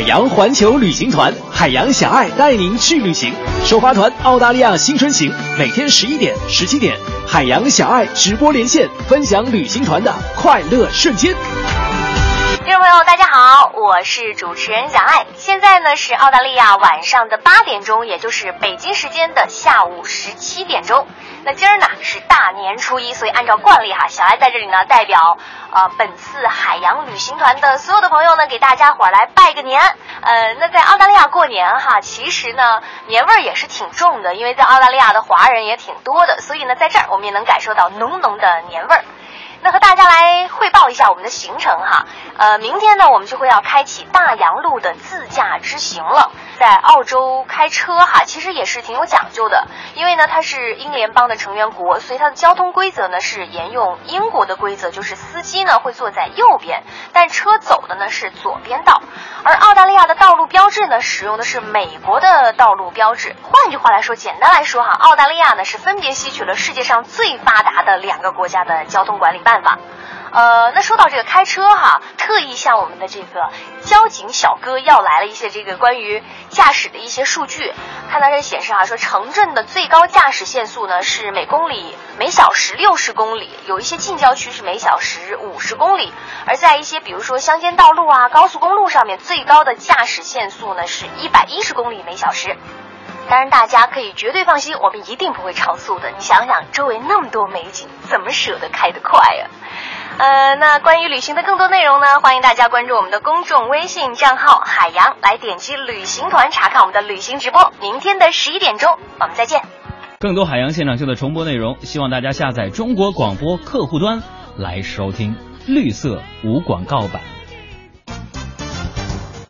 海洋环球旅行团，海洋小爱带您去旅行。首发团澳大利亚新春行，每天十一点、十七点，海洋小爱直播连线，分享旅行团的快乐瞬间。听众朋友，大家好，我是主持人小爱。现在呢是澳大利亚晚上的八点钟，也就是北京时间的下午十七点钟。那今儿呢是大年初一，所以按照惯例哈，小爱在这里呢代表呃本次海洋旅行团的所有的朋友呢，给大家伙儿来拜个年。呃，那在澳大利亚过年哈，其实呢年味儿也是挺重的，因为在澳大利亚的华人也挺多的，所以呢在这儿我们也能感受到浓浓的年味儿。那和大家来报一下我们的行程哈，呃，明天呢我们就会要开启大洋路的自驾之行了。在澳洲开车哈，其实也是挺有讲究的，因为呢它是英联邦的成员国，所以它的交通规则呢是沿用英国的规则，就是司机呢会坐在右边，但车走的呢是左边道。而澳大利亚的道路标志呢使用的是美国的道路标志。换句话来说，简单来说哈，澳大利亚呢是分别吸取了世界上最发达的两个国家的交通管理办法。呃，那说到这个开车哈，特意向我们的这个交警小哥要来了一些这个关于驾驶的一些数据。看到这显示哈，说城镇的最高驾驶限速呢是每公里每小时六十公里，有一些近郊区是每小时五十公里，而在一些比如说乡间道路啊、高速公路上面，最高的驾驶限速呢是一百一十公里每小时。当然，大家可以绝对放心，我们一定不会超速的。你想想，周围那么多美景，怎么舍得开得快呀？呃，那关于旅行的更多内容呢？欢迎大家关注我们的公众微信账号“海洋”，来点击旅行团查看我们的旅行直播。明天的十一点钟，我们再见。更多海洋现场秀的重播内容，希望大家下载中国广播客户端来收听绿色无广告版。